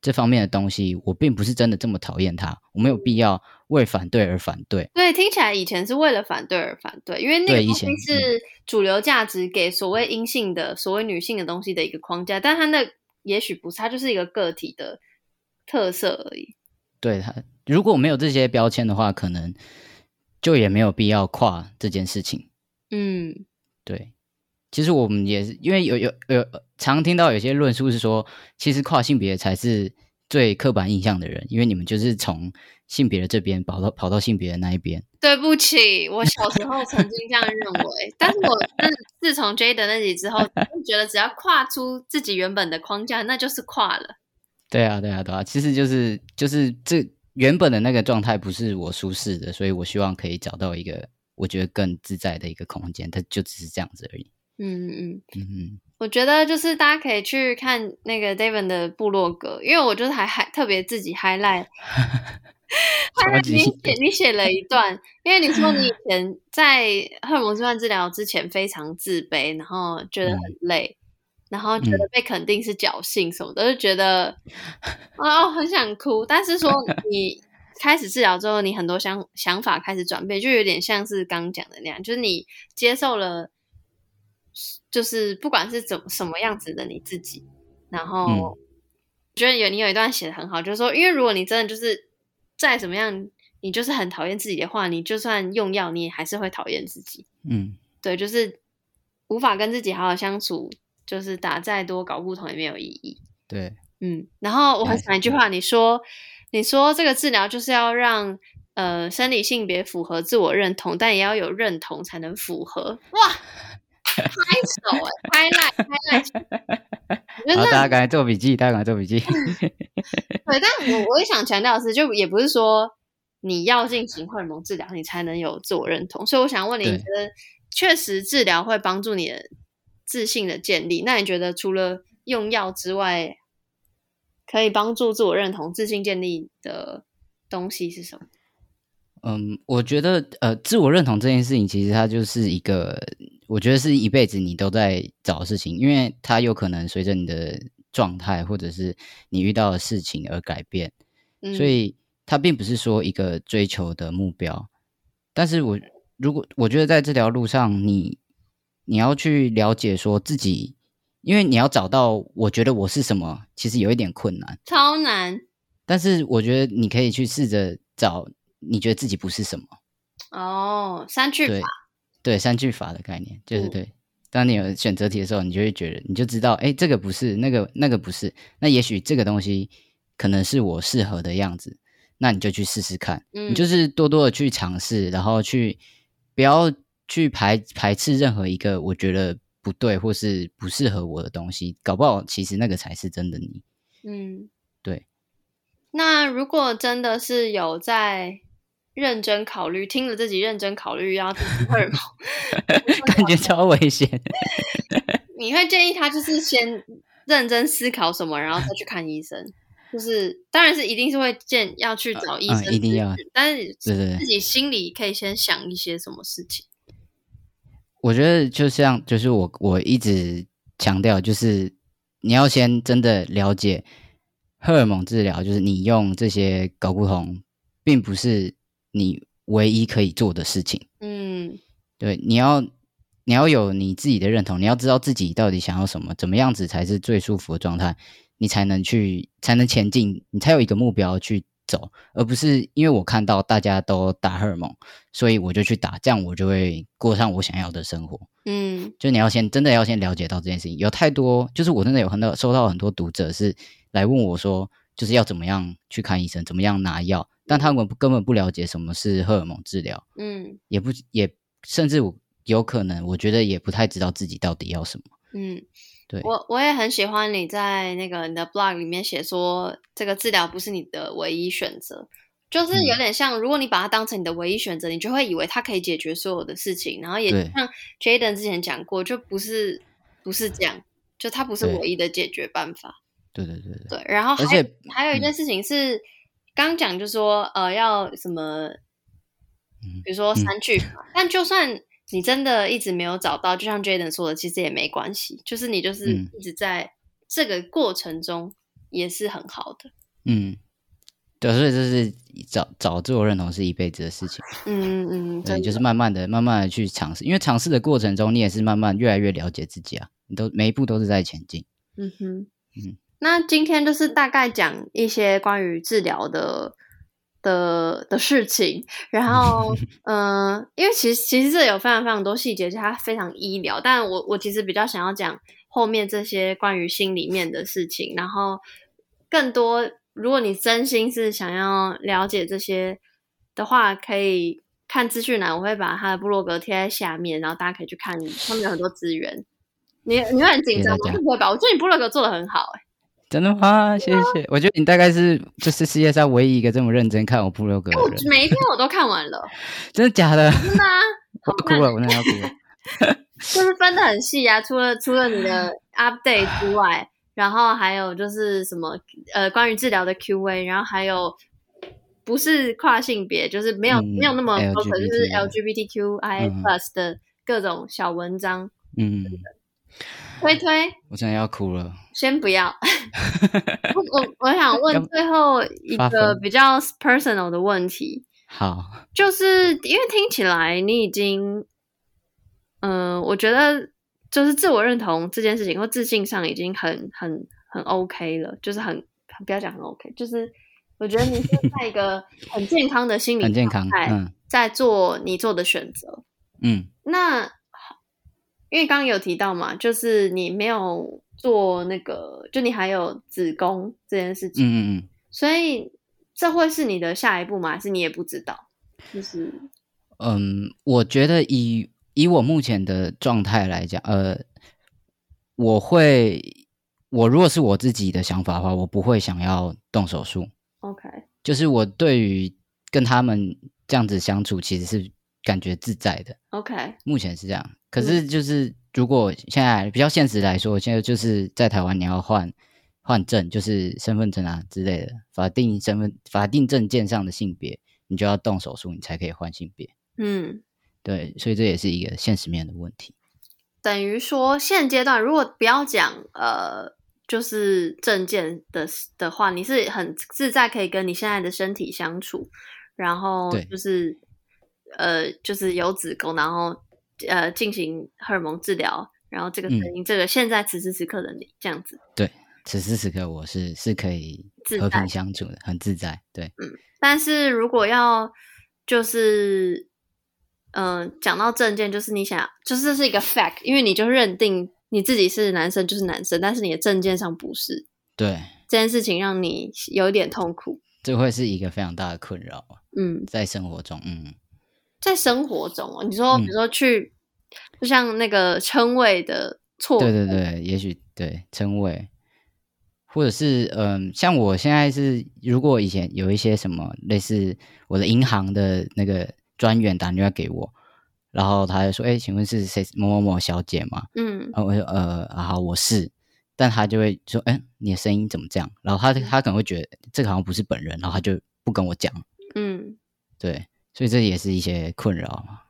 这方面的东西，我并不是真的这么讨厌它，我没有必要为反对而反对。对，听起来以前是为了反对而反对，因为那个东西是主流价值给所谓阴性的、所谓女性的东西的一个框架，但它那也许不是，它就是一个个体的特色而已。对他，如果没有这些标签的话，可能就也没有必要跨这件事情。嗯对，其实我们也是，因为有有有常听到有些论述是说，其实跨性别才是最刻板印象的人，因为你们就是从性别的这边跑到跑到性别的那一边。对不起，我小时候曾经这样认为，但是我自自从 J 的那集之后，就觉得只要跨出自己原本的框架，那就是跨了。对啊，对啊，对啊，其实就是就是这原本的那个状态不是我舒适的，所以我希望可以找到一个我觉得更自在的一个空间，它就只是这样子而已。嗯嗯，嗯嗯，我觉得就是大家可以去看那个 David 的部落格，因为我就是还还特别自己 highlight。你写你写了一段，因为你说你以前在荷尔蒙置换治疗之前非常自卑，然后觉得很累，然后觉得被肯定是侥幸什么的，就觉得哦很想哭。但是说 你开始治疗之后，你很多想想法开始转变，就有点像是刚讲的那样，就是你接受了，就是不管是怎什么样子的你自己，然后。嗯觉得有你有一段写的很好，就是说，因为如果你真的就是再怎么样，你就是很讨厌自己的话，你就算用药，你也还是会讨厌自己。嗯，对，就是无法跟自己好好相处，就是打再多搞不同也没有意义。对，嗯，然后我很喜欢一句话，你说，你说这个治疗就是要让呃生理性别符合自我认同，但也要有认同才能符合。哇，拍手哎、拍赖拍赖，我觉得 好，大家赶快做笔记，大家赶快做笔记。对，但我我也想强调的是，就也不是说你要进行荷尔蒙治疗，你才能有自我认同。所以我想问你，你对觉得确实治疗会帮助你的自信的建立？那你觉得除了用药之外，可以帮助自我认同、自信建立的东西是什么？嗯，我觉得呃，自我认同这件事情，其实它就是一个，我觉得是一辈子你都在找的事情，因为它有可能随着你的状态或者是你遇到的事情而改变，嗯，所以它并不是说一个追求的目标。但是我如果我觉得在这条路上，你你要去了解说自己，因为你要找到我觉得我是什么，其实有一点困难，超难。但是我觉得你可以去试着找你觉得自己不是什么。哦，三句对法，对，三句法的概念就是嗯对。当你有选择题的时候，你就会觉得，你就知道，哎，这个不是，那个那个不是，那也许这个东西可能是我适合的样子，那你就去试试看。嗯，你就是多多的去尝试，然后去不要去排排斥任何一个我觉得不对或是不适合我的东西，搞不好其实那个才是真的你。嗯，对。那如果真的是有在认真考虑，听了自己认真考虑要自己荷尔蒙，感觉超危险。你会建议他就是先认真思考什么，然后再去看医生。就是，当然是一定是会建要去找医嗯生、一定要，但是自己心里可以先想一些什么事情。我觉得就像就是我我一直强调，就是你要先真的了解荷尔蒙治疗，就是你用这些睾固酮，并不是你唯一可以做的事情。嗯对，你要你要有你自己的认同，你要知道自己到底想要什么，怎么样子才是最舒服的状态，你才能去才能前进，你才有一个目标去走，而不是因为我看到大家都打荷尔蒙，所以我就去打，这样我就会过上我想要的生活。嗯就你要先真的要先了解到这件事情，有太多就是我真的有很多收到很多读者是来问我说，就是要怎么样去看医生，怎么样拿药，但他们根本不了解什么是荷尔蒙治疗，嗯也不也甚至我有可能我觉得也不太知道自己到底要什么。嗯，对。我我也很喜欢你在那个你的 blog 里面写说，这个治疗不是你的唯一选择，就是嗯。有点像，如果你把它当成你的唯一选择，你就会以为它可以解决所有的事情，然后也像 Jaden 之前讲过，就不是不是这样，就它不是唯一的解决办法。对对对对，对，然后而还还有一件事情是，刚讲就说呃要什么，嗯比如说三句法，但就算你真的一直没有找到，就像 Jaden 说的，其实也没关系，就是你就是嗯一直在这个过程中也是很好的。嗯，对，所以这是找找自我认同是一辈子的事情。嗯嗯，对，就是慢慢的、慢慢的去尝试，因为尝试的过程中，你也是慢慢越来越了解自己啊，你都每一步都是在前进。嗯哼，嗯那今天就是大概讲一些关于治疗的的的事情，然后嗯、呃因为其实其实这有非常非常多细节，就它非常医疗，但我我其实比较想要讲后面这些关于心里面的事情，然后更多，如果你真心是想要了解这些的话，可以看资讯栏，我会把他的部落格贴在下面，然后大家可以去看，上面有很多资源。你你会很紧张吗？不会吧？我觉得你部落格做的很好、欸，真的吗？谢谢。我觉得你大概是就是世界上唯一一个这么认真看我部落格的我人，每一篇我都看完了，真的假的？真的啊，我要哭了，我真的要哭了。就是分的很细啊。除了除了你的 update 之外，然后还有就是什么呃关于治疗的 Q&A，然后还有不是跨性别，就是没有、嗯没有那么 focus，就是 LGBTQI 嗯 plus 的各种小文章，嗯，推推。我真的要哭了。先不要，我我我想问最后一个比较 personal 的问题，好，就是因为听起来你已经，嗯、我觉得就是自我认同这件事情或自信上已经很很很 OK 了，就是很不要讲很 OK，就是我觉得你是 在一个很健康的心理很健康状态嗯在做你做的选择。嗯那因为刚刚有提到嘛，就是你没有做那个，就你还有子宫这件事情，嗯嗯嗯，所以这会是你的下一步吗？还是你也不知道？就是嗯，我觉得以以我目前的状态来讲，呃，我会，我如果是我自己的想法的话，我不会想要动手术。OK，就是我对于跟他们这样子相处，其实是感觉自在的。OK，目前是这样，可是就是如果现在比较现实来说，现在就是在台湾你要换换证，就是身份证啊之类的，法定身份、法定证件上的性别，你就要动手术，你才可以换性别。嗯，对，所以这也是一个现实面的问题。等于说现阶段如果不要讲呃，就是证件的的话，你是很自在可以跟你现在的身体相处，然后就是呃，就是有子宫，然后呃进行荷尔蒙治疗，然后这个声嗯音，这个现在此时此刻的你这样子。对，此时此刻我是是可以自和平相处的，很自在。对，嗯但是如果要就是嗯、呃讲到证件，就是你想就是这是一个 fact，因为你就认定你自己是男生就是男生，但是你的证件上不是对，这件事情，让你有一点痛苦。这会是一个非常大的困扰，嗯，在生活中，嗯，在生活中哦，你说比嗯如说去，就像那个称谓的错对对对，也许对称谓，或者是嗯，像我现在是，如果以前有一些什么类似我的银行的那个专员打电话给我，然后他就说：“哎，请问是谁某某某小姐吗？”嗯然后我说呃，啊好，我是，但他就会说：“哎，你的声音怎么这样？”然后他他可能会觉得这个好像不是本人，然后他就不跟我讲，嗯，对，所以这也是一些困扰嘛，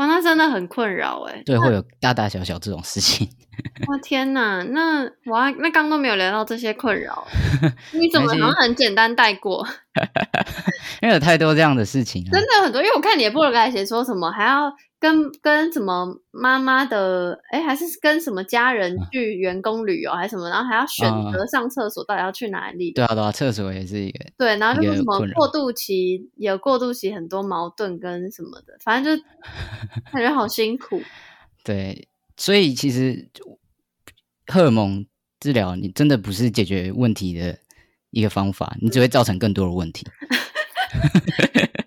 哇，那真的很困扰哎。对，会有大大小小这种事情。哇天哪，那我还那刚刚都没有聊到这些困扰，你怎么没关系好像很简单带过？因为有太多这样的事情、啊，真的很多，因为我看你的部落格还写说什么还要跟跟什么妈妈的，哎，还是跟什么家人嗯去员工旅游还是什么，然后还要选择上厕所到底要去哪里？对啊，对啊，厕所也是一个，对，然后就是什么过渡期，有过渡期很多矛盾跟什么的，反正就 感觉好辛苦。对，所以其实荷尔蒙治疗，你真的不是解决问题的一个方法，你只会造成更多的问题。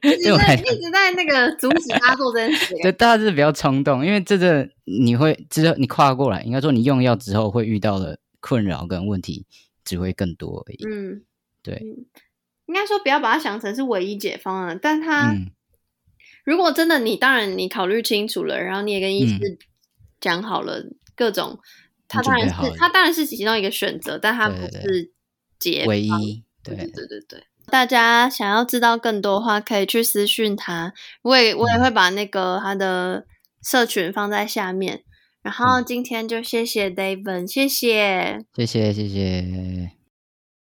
一直在一直在那个阻止他做这件事。对，大家是比较冲动，因为这个你会之后你跨过来，应该说你用药之后会遇到的困扰跟问题只会更多而已。嗯，对，应该说不要把它想成是唯一解方案，但他、嗯，如果真的你当然你考虑清楚了，然后你也跟医师讲好了各种，他当然是他当然是其中一个选择，但他不是解唯一对对对对对。大家想要知道更多的话，可以去私讯他。我也我也会把那个他的社群放在下面。然后今天就谢谢 David，谢谢。谢谢谢谢。